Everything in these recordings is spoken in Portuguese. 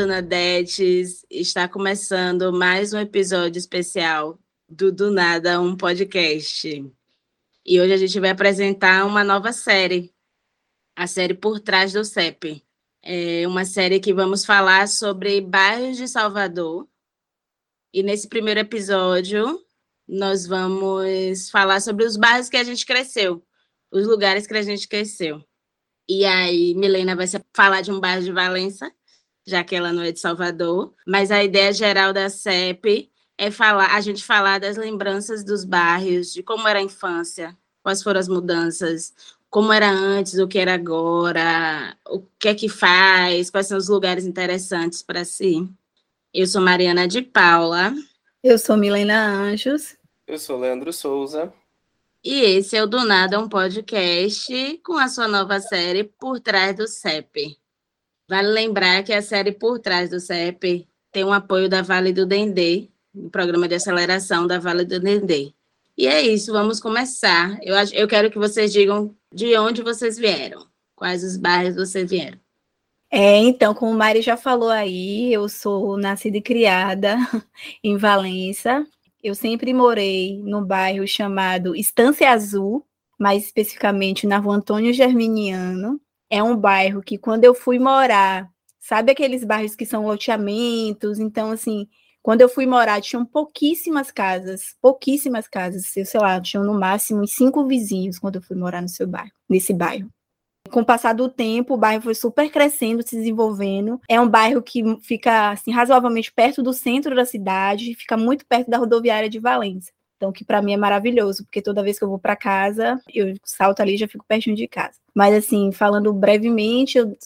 dona Detes. Está começando mais um episódio especial do Do Nada, um podcast. E hoje a gente vai apresentar uma nova série, a série Por Trás do CEP. É uma série que vamos falar sobre bairros de Salvador. E nesse primeiro episódio, nós vamos falar sobre os bairros que a gente cresceu, os lugares que a gente cresceu. E aí, Milena vai falar de um bairro de Valença, já que ela não é de Salvador, mas a ideia geral da CEP é falar, a gente falar das lembranças dos bairros, de como era a infância, quais foram as mudanças, como era antes, o que era agora, o que é que faz, quais são os lugares interessantes para si. Eu sou Mariana de Paula. Eu sou Milena Anjos. Eu sou Leandro Souza. E esse é o Do Nada, um podcast com a sua nova série Por Trás do CEP. Vale lembrar que a série Por Trás do CEP tem um apoio da Vale do Dendê, o programa de aceleração da Vale do Dendê. E é isso, vamos começar. Eu, eu quero que vocês digam de onde vocês vieram, quais os bairros vocês vieram. É, então, como o Mari já falou aí, eu sou nascida e criada em Valença, eu sempre morei num bairro chamado Estância Azul, mais especificamente na rua Antônio Germiniano. É um bairro que, quando eu fui morar, sabe aqueles bairros que são loteamentos? Então, assim, quando eu fui morar, tinham pouquíssimas casas, pouquíssimas casas, sei lá, tinham no máximo cinco vizinhos quando eu fui morar no seu bairro, nesse bairro. Com o passar do tempo, o bairro foi super crescendo, se desenvolvendo. É um bairro que fica assim, razoavelmente perto do centro da cidade, fica muito perto da rodoviária de Valência. Então, que para mim é maravilhoso, porque toda vez que eu vou para casa, eu salto ali e já fico pertinho de casa. Mas assim, falando brevemente, eu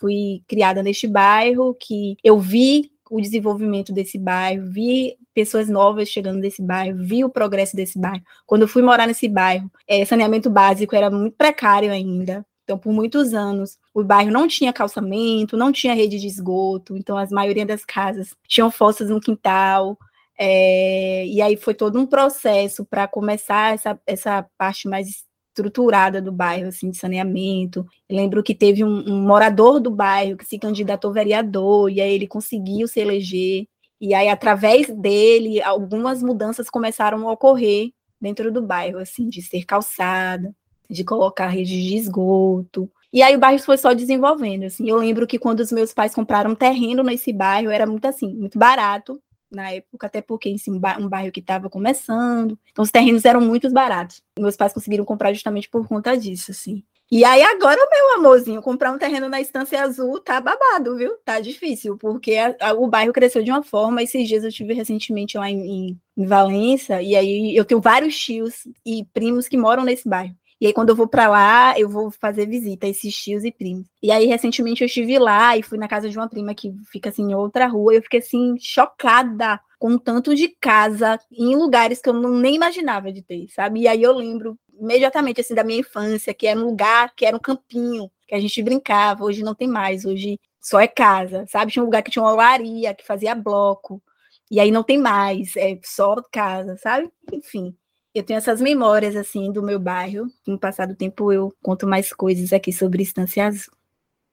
fui criada neste bairro, que eu vi o desenvolvimento desse bairro, vi pessoas novas chegando nesse bairro, vi o progresso desse bairro. Quando eu fui morar nesse bairro, é, saneamento básico era muito precário ainda. Então, por muitos anos, o bairro não tinha calçamento, não tinha rede de esgoto, então as maioria das casas tinham fossas no quintal. É, e aí foi todo um processo para começar essa, essa parte mais estruturada do bairro, assim, de saneamento. Eu lembro que teve um, um morador do bairro que se candidatou vereador, e aí ele conseguiu se eleger. E aí, através dele, algumas mudanças começaram a ocorrer dentro do bairro, assim, de ser calçada, de colocar rede de esgoto. E aí o bairro foi só desenvolvendo, assim. Eu lembro que quando os meus pais compraram terreno nesse bairro, era muito assim, muito barato na época, até porque assim, um bairro que estava começando. Então os terrenos eram muito baratos. Meus pais conseguiram comprar justamente por conta disso, assim. E aí agora, meu amorzinho, comprar um terreno na Estância Azul tá babado, viu? Tá difícil, porque a, a, o bairro cresceu de uma forma. Esses dias eu tive recentemente lá em, em, em Valença, e aí eu tenho vários tios e primos que moram nesse bairro. E aí, quando eu vou para lá, eu vou fazer visita a esses tios e primos. E aí, recentemente, eu estive lá e fui na casa de uma prima que fica assim em outra rua. E eu fiquei assim, chocada com tanto de casa em lugares que eu não, nem imaginava de ter, sabe? E aí eu lembro imediatamente assim da minha infância, que era um lugar, que era um campinho, que a gente brincava. Hoje não tem mais, hoje só é casa, sabe? Tinha um lugar que tinha uma olaria, que fazia bloco. E aí não tem mais, é só casa, sabe? Enfim eu tenho essas memórias assim do meu bairro. No passar do tempo eu conto mais coisas aqui sobre Estância Azul.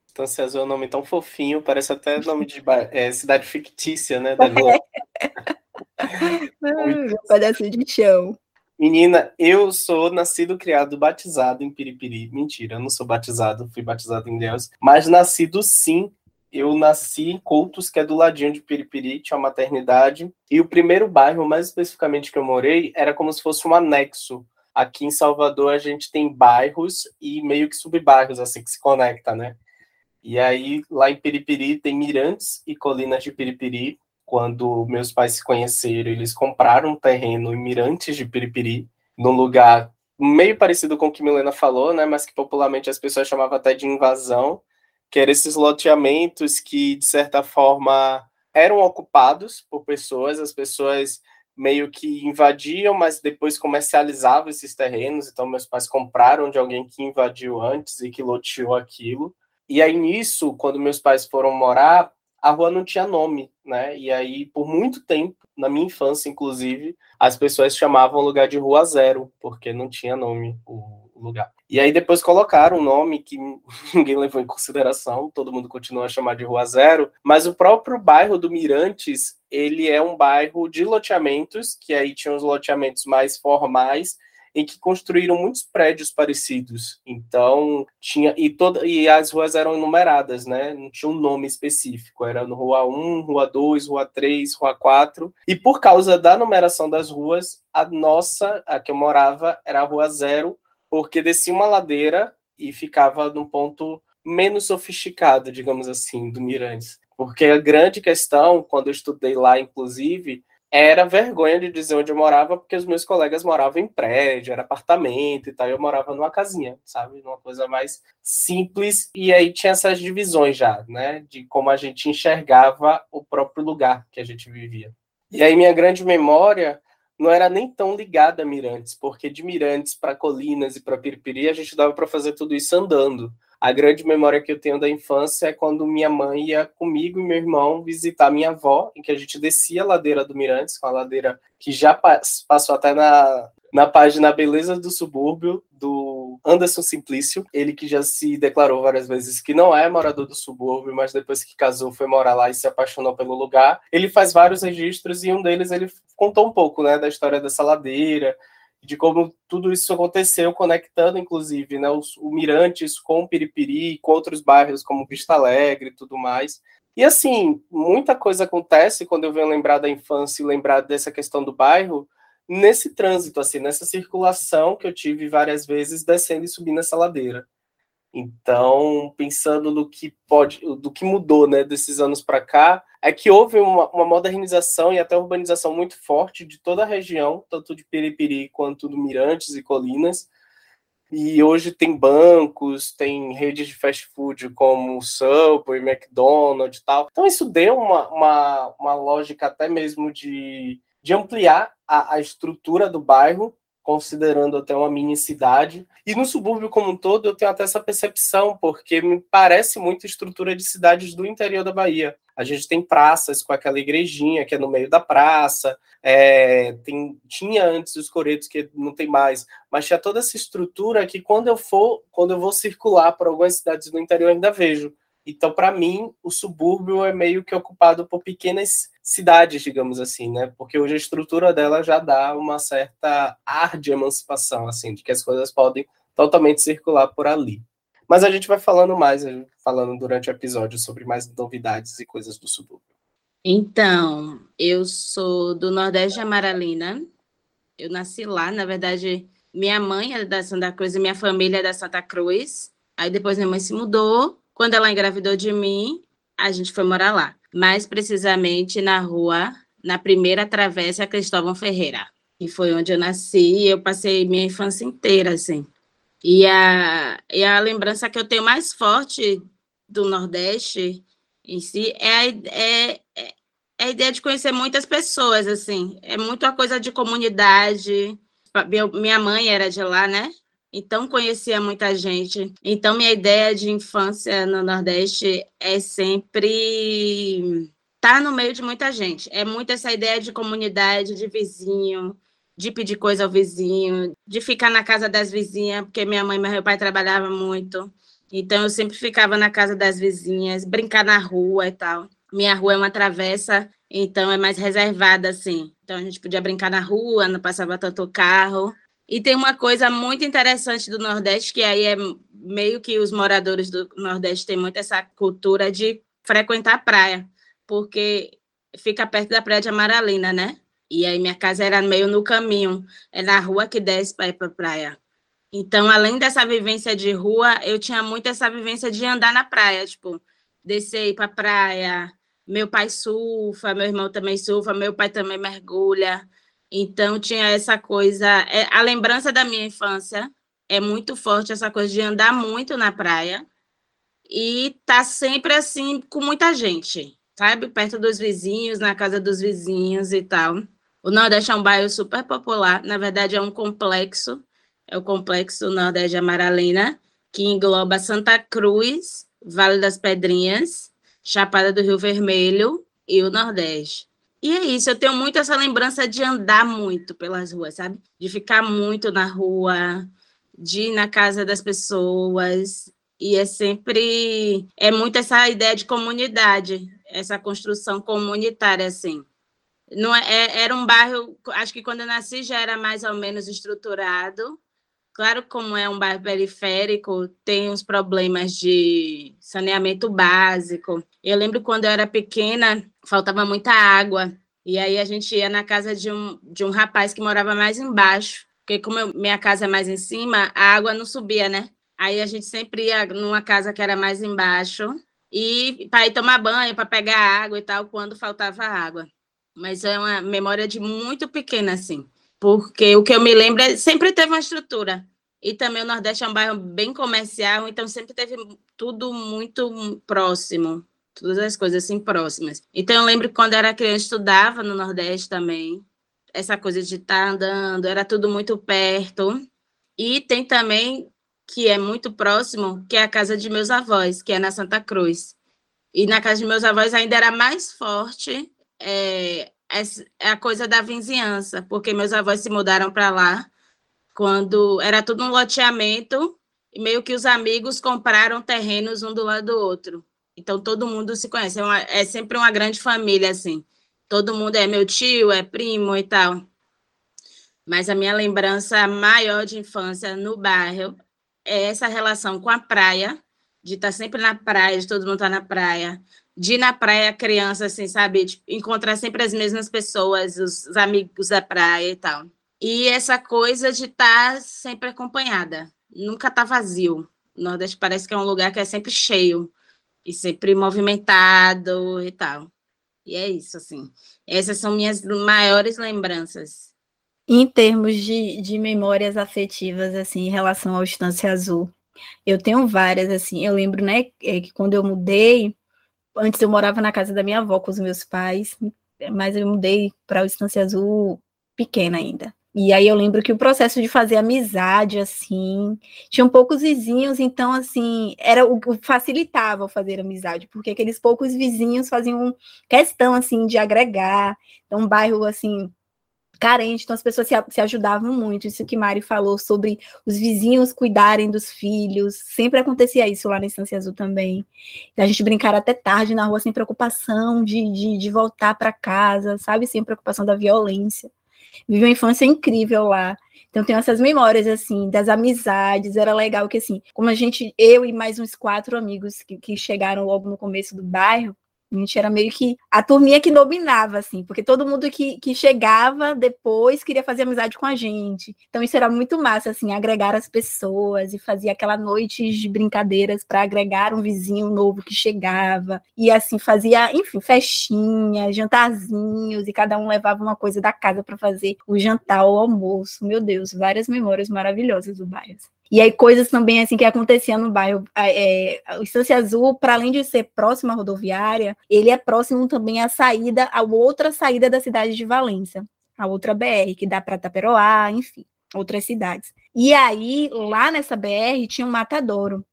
Estância Azul é um nome tão fofinho, parece até nome de é, cidade fictícia, né? Da um pedacinho de chão. Menina, eu sou nascido, criado, batizado em Piripiri. Mentira, eu não sou batizado, fui batizado em Deus. Mas nascido sim eu nasci em Coutos, que é do ladinho de Piripiri, tinha uma maternidade. E o primeiro bairro, mais especificamente que eu morei, era como se fosse um anexo. Aqui em Salvador a gente tem bairros e meio que subbairros, assim, que se conecta, né? E aí, lá em Piripiri, tem Mirantes e Colinas de Piripiri. Quando meus pais se conheceram, eles compraram um terreno em Mirantes de Piripiri, num lugar meio parecido com o que Milena falou, né? Mas que popularmente as pessoas chamavam até de invasão que eram esses loteamentos que, de certa forma, eram ocupados por pessoas, as pessoas meio que invadiam, mas depois comercializavam esses terrenos. Então, meus pais compraram de alguém que invadiu antes e que loteou aquilo. E aí, nisso, quando meus pais foram morar, a rua não tinha nome, né? E aí, por muito tempo, na minha infância, inclusive, as pessoas chamavam o lugar de Rua Zero, porque não tinha nome. O lugar. E aí depois colocaram um nome que ninguém levou em consideração, todo mundo continua a chamar de Rua Zero, mas o próprio bairro do Mirantes, ele é um bairro de loteamentos, que aí tinha os loteamentos mais formais, em que construíram muitos prédios parecidos. Então, tinha e toda e as ruas eram numeradas, né? Não tinha um nome específico, era no Rua 1, Rua 2, Rua 3, Rua 4. E por causa da numeração das ruas, a nossa, a que eu morava, era a Rua 0, porque descia uma ladeira e ficava num ponto menos sofisticado, digamos assim, do Mirantes. Porque a grande questão, quando eu estudei lá, inclusive, era vergonha de dizer onde eu morava, porque os meus colegas moravam em prédio, era apartamento e tal, e eu morava numa casinha, sabe? Uma coisa mais simples, e aí tinha essas divisões já, né? De como a gente enxergava o próprio lugar que a gente vivia. E aí minha grande memória não era nem tão ligada a Mirantes, porque de Mirantes para Colinas e para Piripiri a gente dava para fazer tudo isso andando. A grande memória que eu tenho da infância é quando minha mãe ia comigo e meu irmão visitar minha avó, em que a gente descia a ladeira do Mirantes, com a ladeira que já passou até na, na página Beleza do Subúrbio, do Anderson Simplício, ele que já se declarou várias vezes que não é morador do subúrbio, mas depois que casou foi morar lá e se apaixonou pelo lugar. Ele faz vários registros e um deles ele contou um pouco, né, da história dessa ladeira, de como tudo isso aconteceu, conectando, inclusive, né, os, o Mirantes com o Piripiri, com outros bairros como Vista Alegre e tudo mais. E assim, muita coisa acontece quando eu venho lembrar da infância e lembrar dessa questão do bairro, nesse trânsito, assim, nessa circulação que eu tive várias vezes descendo e subindo essa ladeira. Então, pensando no que pode, do que mudou, né, desses anos para cá, é que houve uma, uma, modernização e até urbanização muito forte de toda a região, tanto de Piripiri quanto do Mirantes e Colinas. E hoje tem bancos, tem redes de fast food como Subway, McDonald's e tal. Então isso deu uma, uma, uma lógica até mesmo de, de ampliar a, a estrutura do bairro considerando até uma mini cidade. E no subúrbio como um todo, eu tenho até essa percepção, porque me parece muito estrutura de cidades do interior da Bahia. A gente tem praças com aquela igrejinha que é no meio da praça, é, tem, tinha antes os coretos que não tem mais, mas tinha toda essa estrutura que quando eu for, quando eu vou circular por algumas cidades do interior, ainda vejo. Então, para mim, o subúrbio é meio que ocupado por pequenas cidades, digamos assim, né? Porque hoje a estrutura dela já dá uma certa ar de emancipação, assim, de que as coisas podem totalmente circular por ali. Mas a gente vai falando mais, falando durante o episódio sobre mais novidades e coisas do subúrbio. Então, eu sou do Nordeste de Amaralina. Eu nasci lá, na verdade, minha mãe é da Santa Cruz e minha família é da Santa Cruz. Aí depois minha mãe se mudou quando ela engravidou de mim, a gente foi morar lá. Mais precisamente na rua, na primeira travessa Cristóvão Ferreira, que foi onde eu nasci e eu passei minha infância inteira, assim. E a, e a lembrança que eu tenho mais forte do Nordeste em si é a, é, é a ideia de conhecer muitas pessoas, assim. É muito a coisa de comunidade. Minha mãe era de lá, né? Então conhecia muita gente. Então, minha ideia de infância no Nordeste é sempre estar tá no meio de muita gente. É muito essa ideia de comunidade, de vizinho, de pedir coisa ao vizinho, de ficar na casa das vizinhas, porque minha mãe e meu pai trabalhavam muito. Então, eu sempre ficava na casa das vizinhas, brincar na rua e tal. Minha rua é uma travessa, então é mais reservada, assim. Então, a gente podia brincar na rua, não passava tanto carro. E tem uma coisa muito interessante do Nordeste, que aí é meio que os moradores do Nordeste têm muito essa cultura de frequentar a praia, porque fica perto da praia de Amaralina, né? E aí minha casa era meio no caminho, é na rua que desce para ir para a praia. Então, além dessa vivência de rua, eu tinha muito essa vivência de andar na praia, tipo, descer para a praia. Meu pai surfa, meu irmão também surfa, meu pai também mergulha. Então tinha essa coisa, é, a lembrança da minha infância é muito forte essa coisa de andar muito na praia e tá sempre assim com muita gente, sabe? Perto dos vizinhos, na casa dos vizinhos e tal. O Nordeste é um bairro super popular, na verdade é um complexo, é o complexo Nordeste de Amaralina, que engloba Santa Cruz, Vale das Pedrinhas, Chapada do Rio Vermelho e o Nordeste. E é isso, eu tenho muito essa lembrança de andar muito pelas ruas, sabe? De ficar muito na rua, de ir na casa das pessoas, e é sempre é muito essa ideia de comunidade, essa construção comunitária assim. Não é, é, era um bairro, acho que quando eu nasci já era mais ou menos estruturado. Claro, como é um bairro periférico, tem uns problemas de saneamento básico. Eu lembro quando eu era pequena, faltava muita água. E aí a gente ia na casa de um, de um rapaz que morava mais embaixo. Porque como eu, minha casa é mais em cima, a água não subia, né? Aí a gente sempre ia numa casa que era mais embaixo e para ir tomar banho, para pegar água e tal, quando faltava água. Mas é uma memória de muito pequena, assim. Porque o que eu me lembro é sempre teve uma estrutura. E também o Nordeste é um bairro bem comercial, então sempre teve tudo muito próximo. Todas as coisas assim próximas. Então eu lembro que quando era criança estudava no Nordeste também. Essa coisa de estar tá andando, era tudo muito perto. E tem também que é muito próximo, que é a casa de meus avós, que é na Santa Cruz. E na casa de meus avós ainda era mais forte é, é a coisa da vizinhança, porque meus avós se mudaram para lá quando era tudo um loteamento e meio que os amigos compraram terrenos um do lado do outro. Então todo mundo se conhece, é, uma, é sempre uma grande família assim. Todo mundo é meu tio, é primo e tal. Mas a minha lembrança maior de infância no bairro é essa relação com a praia, de estar tá sempre na praia, de todo mundo estar tá na praia, de ir na praia criança, assim, sabe? De encontrar sempre as mesmas pessoas, os, os amigos da praia e tal. E essa coisa de estar tá sempre acompanhada, nunca tá vazio. O Nordeste parece que é um lugar que é sempre cheio e sempre movimentado e tal. E é isso, assim. Essas são minhas maiores lembranças em termos de, de memórias afetivas, assim, em relação ao Estância Azul, eu tenho várias, assim, eu lembro, né, é, que quando eu mudei, antes eu morava na casa da minha avó com os meus pais, mas eu mudei para o Estância Azul pequena ainda. E aí eu lembro que o processo de fazer amizade, assim, tinham poucos vizinhos, então, assim, era o que facilitava fazer amizade, porque aqueles poucos vizinhos faziam questão, assim, de agregar. Então, um bairro, assim, carente, então as pessoas se, se, ajudavam muito. Isso que Mari falou sobre os vizinhos cuidarem dos filhos, sempre acontecia isso lá na Estância Azul também. A gente brincar até tarde na rua sem preocupação de, de, de voltar para casa, sabe? Sem preocupação da violência. Vivi uma infância incrível lá. Então tenho essas memórias assim das amizades, era legal que assim, como a gente, eu e mais uns quatro amigos que, que chegaram logo no começo do bairro, a gente era meio que a turminha que dominava, assim, porque todo mundo que, que chegava depois queria fazer amizade com a gente. Então isso era muito massa, assim, agregar as pessoas e fazer aquela noite de brincadeiras para agregar um vizinho novo que chegava. E assim, fazia, enfim, festinha, jantarzinhos, e cada um levava uma coisa da casa para fazer o jantar, o almoço. Meu Deus, várias memórias maravilhosas do bairro. E aí, coisas também assim que aconteciam no bairro. É, o Estância Azul, para além de ser próximo à rodoviária, ele é próximo também à saída, a outra saída da cidade de Valença, a outra BR, que dá para Taperoá, enfim, outras cidades. E aí, lá nessa BR, tinha um matadouro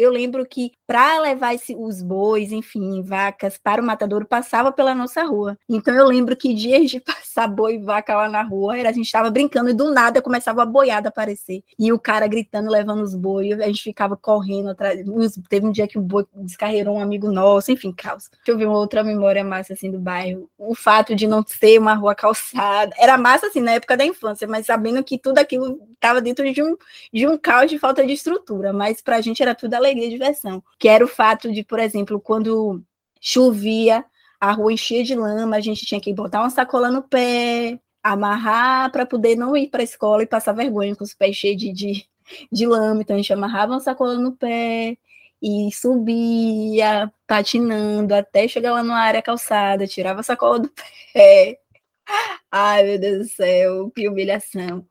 eu lembro que para levar esse, os bois, enfim, vacas para o matadouro, passava pela nossa rua. Então eu lembro que dias de passar boi e vaca lá na rua, era, a gente estava brincando e do nada começava a boiada aparecer. E o cara gritando, levando os bois, a gente ficava correndo atrás. Teve um dia que o boi descarregou um amigo nosso, enfim, caos. Deixa eu ver uma outra memória massa assim do bairro. O fato de não ser uma rua calçada. Era massa assim na época da infância, mas sabendo que tudo aquilo estava dentro de um, de um caos de falta de estrutura. Mas para a gente era tudo alegria alegria e diversão, que era o fato de, por exemplo, quando chovia, a rua enchia de lama, a gente tinha que botar uma sacola no pé, amarrar para poder não ir para a escola e passar vergonha com os pés cheios de, de, de lama. Então a gente amarrava uma sacola no pé e subia patinando até chegar lá numa área calçada, tirava a sacola do pé. Ai, meu Deus do céu, que humilhação.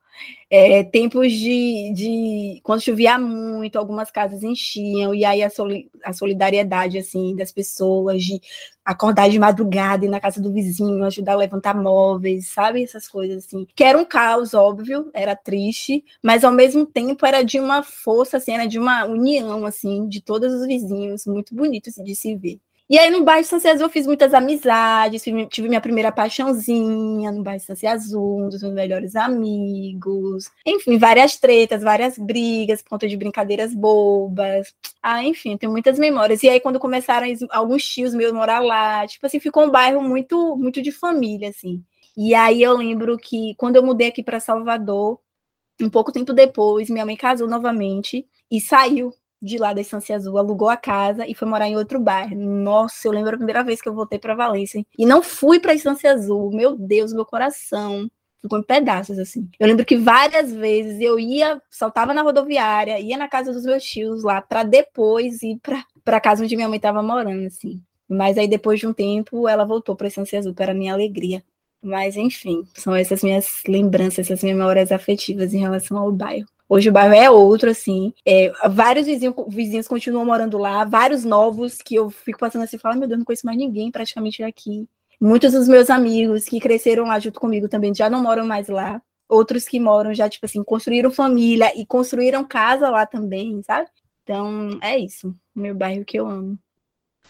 É, tempos de, de, quando chovia muito, algumas casas enchiam, e aí a, soli, a solidariedade assim das pessoas, de acordar de madrugada e na casa do vizinho, ajudar a levantar móveis, sabe? Essas coisas assim. Que era um caos, óbvio, era triste, mas ao mesmo tempo era de uma força, assim, era de uma união, assim, de todos os vizinhos, muito bonito de se ver. E aí no bairro Estancia Azul eu fiz muitas amizades, tive minha primeira paixãozinha no bairro Estancia Azul, um dos meus melhores amigos. Enfim, várias tretas, várias brigas, por conta de brincadeiras bobas. Ah, enfim, tenho muitas memórias. E aí quando começaram alguns tios meus morar lá, tipo assim, ficou um bairro muito muito de família assim. E aí eu lembro que quando eu mudei aqui para Salvador, um pouco tempo depois, minha mãe casou novamente e saiu de lá da Estância Azul, alugou a casa e foi morar em outro bairro. Nossa, eu lembro a primeira vez que eu voltei para Valência e não fui para a Estância Azul. Meu Deus, meu coração ficou em pedaços assim. Eu lembro que várias vezes eu ia, saltava na rodoviária, ia na casa dos meus tios lá para depois ir para para casa onde minha mãe estava morando assim. Mas aí depois de um tempo ela voltou para Estância Azul para minha alegria. Mas enfim, são essas minhas lembranças, essas minhas memórias afetivas em relação ao bairro. Hoje o bairro é outro, assim. É, vários vizinhos, vizinhos continuam morando lá, vários novos que eu fico passando assim e falo, meu Deus, não conheço mais ninguém praticamente aqui. Muitos dos meus amigos que cresceram lá junto comigo também já não moram mais lá. Outros que moram já, tipo assim, construíram família e construíram casa lá também, sabe? Então, é isso. Meu bairro que eu amo.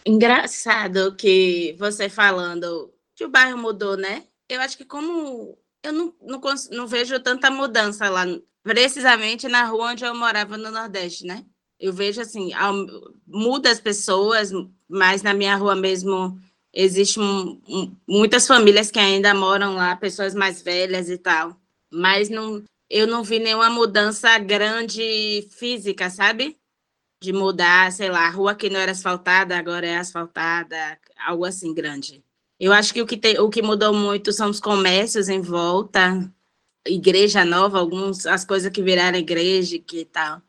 Engraçado que você falando que o bairro mudou, né? Eu acho que como eu não, não, não vejo tanta mudança lá precisamente na rua onde eu morava no Nordeste, né? Eu vejo assim, muda as pessoas, mas na minha rua mesmo existem um, muitas famílias que ainda moram lá, pessoas mais velhas e tal. Mas não, eu não vi nenhuma mudança grande física, sabe? De mudar, sei lá, a rua que não era asfaltada, agora é asfaltada, algo assim grande. Eu acho que o que, te, o que mudou muito são os comércios em volta, igreja nova, alguns as coisas que viraram igreja que tal.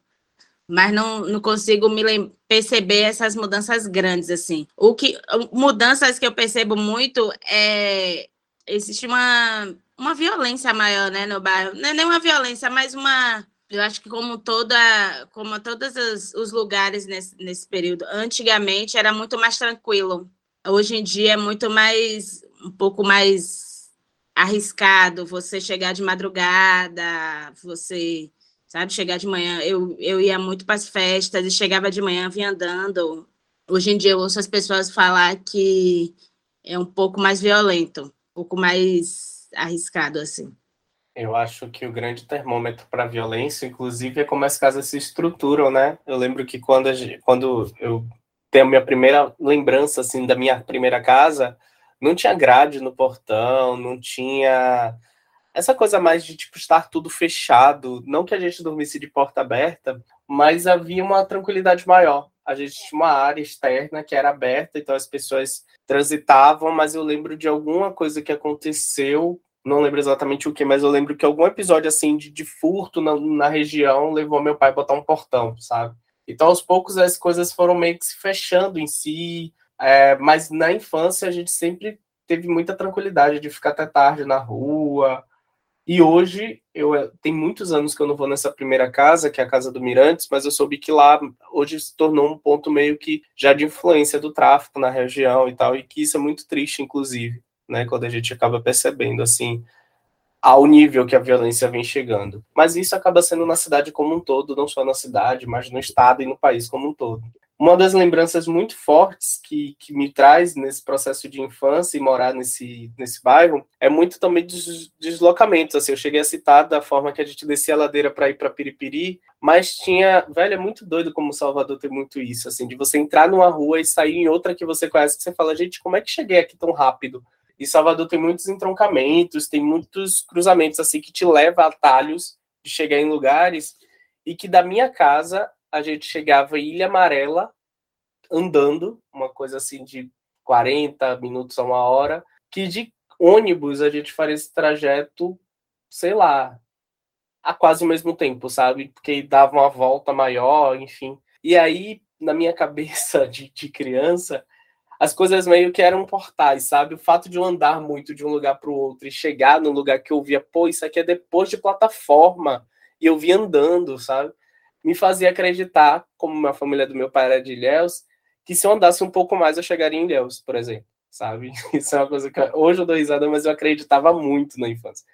Mas não, não consigo me perceber essas mudanças grandes assim. O que mudanças que eu percebo muito é existe uma uma violência maior, né, no bairro. Não é nem uma violência, mas uma eu acho que como toda, como todos os, os lugares nesse, nesse período, antigamente era muito mais tranquilo. Hoje em dia é muito mais, um pouco mais arriscado você chegar de madrugada, você, sabe, chegar de manhã. Eu, eu ia muito para as festas e chegava de manhã, vinha andando. Hoje em dia eu ouço as pessoas falar que é um pouco mais violento, um pouco mais arriscado, assim. Eu acho que o grande termômetro para a violência, inclusive, é como as casas se estruturam, né? Eu lembro que quando, quando eu tenho a minha primeira lembrança, assim, da minha primeira casa, não tinha grade no portão, não tinha essa coisa mais de tipo estar tudo fechado, não que a gente dormisse de porta aberta, mas havia uma tranquilidade maior. A gente tinha uma área externa que era aberta, então as pessoas transitavam, mas eu lembro de alguma coisa que aconteceu, não lembro exatamente o que, mas eu lembro que algum episódio assim de, de furto na, na região levou meu pai a botar um portão, sabe? Então aos poucos as coisas foram meio que se fechando em si, é, mas na infância a gente sempre teve muita tranquilidade de ficar até tarde na rua. E hoje, eu é, tem muitos anos que eu não vou nessa primeira casa, que é a casa do Mirantes, mas eu soube que lá hoje se tornou um ponto meio que já de influência do tráfico na região e tal, e que isso é muito triste, inclusive, né, quando a gente acaba percebendo assim ao nível que a violência vem chegando. Mas isso acaba sendo na cidade como um todo, não só na cidade, mas no estado e no país como um todo. Uma das lembranças muito fortes que, que me traz nesse processo de infância e morar nesse, nesse bairro é muito também dos deslocamentos. Assim, eu cheguei a citar da forma que a gente descia a ladeira para ir para Piripiri, mas tinha, velho, é muito doido como Salvador tem muito isso, assim, de você entrar numa rua e sair em outra que você conhece, que você fala, gente, como é que cheguei aqui tão rápido? E Salvador tem muitos entroncamentos, tem muitos cruzamentos assim que te leva a atalhos de chegar em lugares e que da minha casa a gente chegava em Ilha Amarela andando, uma coisa assim de 40 minutos a uma hora, que de ônibus a gente faria esse trajeto, sei lá, a quase o mesmo tempo, sabe? Porque dava uma volta maior, enfim. E aí, na minha cabeça de, de criança, as coisas meio que eram portais, sabe? O fato de eu andar muito de um lugar para o outro e chegar no lugar que eu via, pô, isso aqui é depois de plataforma, e eu vi andando, sabe? Me fazia acreditar, como a família do meu pai era de Ilhéus, que se eu andasse um pouco mais eu chegaria em Ilhéus, por exemplo, sabe? Isso é uma coisa que hoje eu dou risada, mas eu acreditava muito na infância.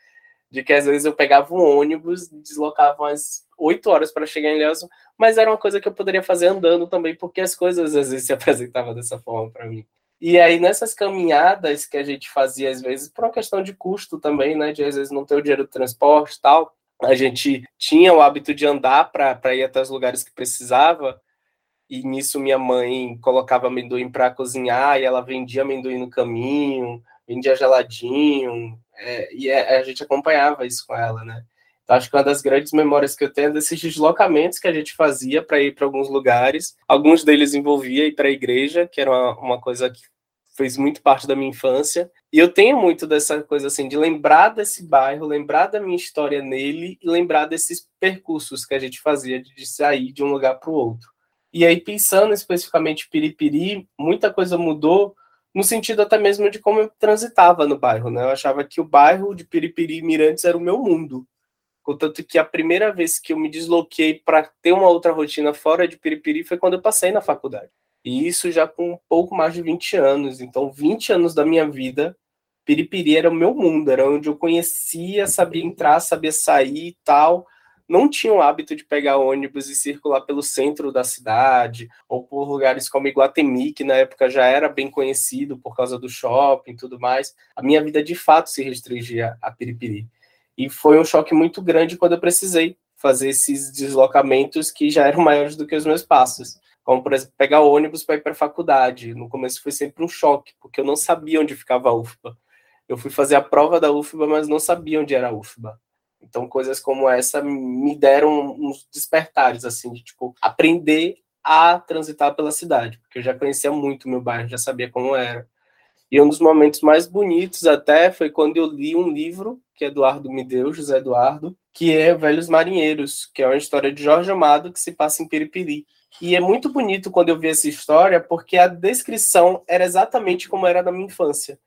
de que às vezes eu pegava um ônibus, deslocava umas oito horas para chegar em Ilhéus, mas era uma coisa que eu poderia fazer andando também, porque as coisas às vezes se apresentavam dessa forma para mim. E aí, nessas caminhadas que a gente fazia, às vezes, por uma questão de custo também, né? De às vezes não ter o dinheiro do transporte e tal, a gente tinha o hábito de andar para ir até os lugares que precisava. E nisso minha mãe colocava amendoim para cozinhar e ela vendia amendoim no caminho, vendia geladinho, é, e é, a gente acompanhava isso com ela, né? Então, acho que uma das grandes memórias que eu tenho é desses deslocamentos que a gente fazia para ir para alguns lugares. Alguns deles envolvia ir para a igreja, que era uma, uma coisa que fez muito parte da minha infância. E eu tenho muito dessa coisa assim, de lembrar desse bairro, lembrar da minha história nele e lembrar desses percursos que a gente fazia de sair de um lugar para o outro. E aí, pensando especificamente em Piripiri, muita coisa mudou no sentido até mesmo de como eu transitava no bairro, né? Eu achava que o bairro de Piripiri e Mirantes era o meu mundo. Contanto que a primeira vez que eu me desloquei para ter uma outra rotina fora de Piripiri foi quando eu passei na faculdade. E isso já com um pouco mais de 20 anos. Então, 20 anos da minha vida, Piripiri era o meu mundo, era onde eu conhecia, sabia entrar, sabia sair e tal. Não tinha o hábito de pegar ônibus e circular pelo centro da cidade, ou por lugares como Iguatemi, que na época já era bem conhecido por causa do shopping e tudo mais. A minha vida de fato se restringia a Piripiri. E foi um choque muito grande quando eu precisei fazer esses deslocamentos que já eram maiores do que os meus passos. Como, por exemplo, pegar ônibus para ir para a faculdade. No começo foi sempre um choque, porque eu não sabia onde ficava a UFBA. Eu fui fazer a prova da UFBA, mas não sabia onde era a UFBA. Então, coisas como essa me deram uns despertares, assim, de, tipo, aprender a transitar pela cidade, porque eu já conhecia muito meu bairro, já sabia como era. E um dos momentos mais bonitos até foi quando eu li um livro que Eduardo me deu, José Eduardo, que é Velhos Marinheiros, que é uma história de Jorge Amado que se passa em Piripiri. E é muito bonito quando eu vi essa história, porque a descrição era exatamente como era na minha infância.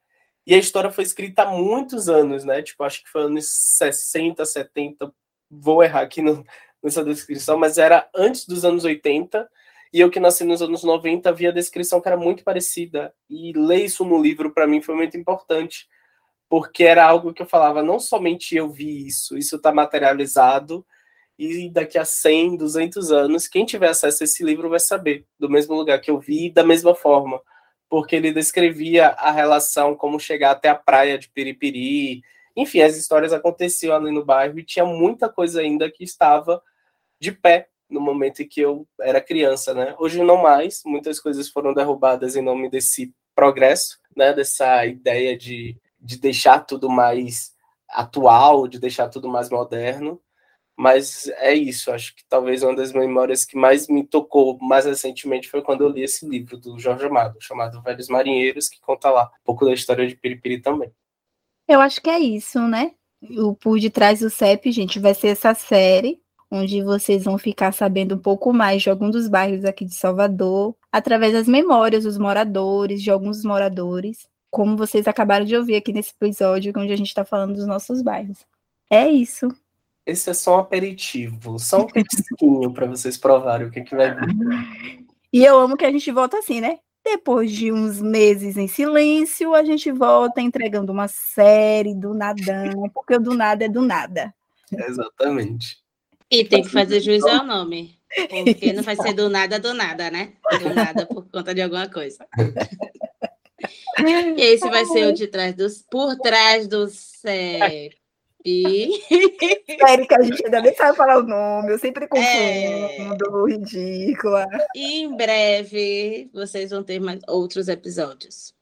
E a história foi escrita há muitos anos, né? Tipo, acho que foi anos 60, 70, vou errar aqui no, nessa descrição, mas era antes dos anos 80 e eu que nasci nos anos 90 vi a descrição que era muito parecida. E ler isso no livro para mim foi muito importante, porque era algo que eu falava, não somente eu vi isso, isso está materializado, e daqui a 100, 200 anos, quem tiver acesso a esse livro vai saber, do mesmo lugar que eu vi, da mesma forma, porque ele descrevia a relação, como chegar até a praia de Piripiri, enfim, as histórias aconteciam ali no bairro e tinha muita coisa ainda que estava de pé no momento em que eu era criança, né? Hoje não mais, muitas coisas foram derrubadas em nome desse progresso, né? Dessa ideia de, de deixar tudo mais atual, de deixar tudo mais moderno. Mas é isso, acho que talvez uma das memórias que mais me tocou mais recentemente foi quando eu li esse livro do Jorge Amado, chamado Velhos Marinheiros, que conta lá um pouco da história de Piripiri também. Eu acho que é isso, né? O Por Detrás do CEP, gente, vai ser essa série onde vocês vão ficar sabendo um pouco mais de alguns dos bairros aqui de Salvador, através das memórias dos moradores, de alguns moradores, como vocês acabaram de ouvir aqui nesse episódio, onde a gente está falando dos nossos bairros. É isso. Esse é só um aperitivo, só um petisquinho para vocês provarem o que, que vai vir. E eu amo que a gente volta assim, né? Depois de uns meses em silêncio, a gente volta entregando uma série do nadão, porque o do nada é do nada. Exatamente. E tem que fazer juízo ao nome. Porque não vai ser do nada do nada, né? Do nada por conta de alguma coisa. E esse vai ser o de trás dos, por trás do CEP. Sério que a gente ainda nem sabe falar o nome, eu sempre confundo, é... ridícula. E em breve vocês vão ter mais outros episódios.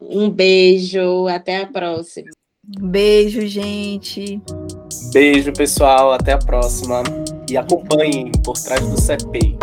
Um beijo, até a próxima. Beijo, gente. Beijo, pessoal. Até a próxima. E acompanhem por trás do CPI.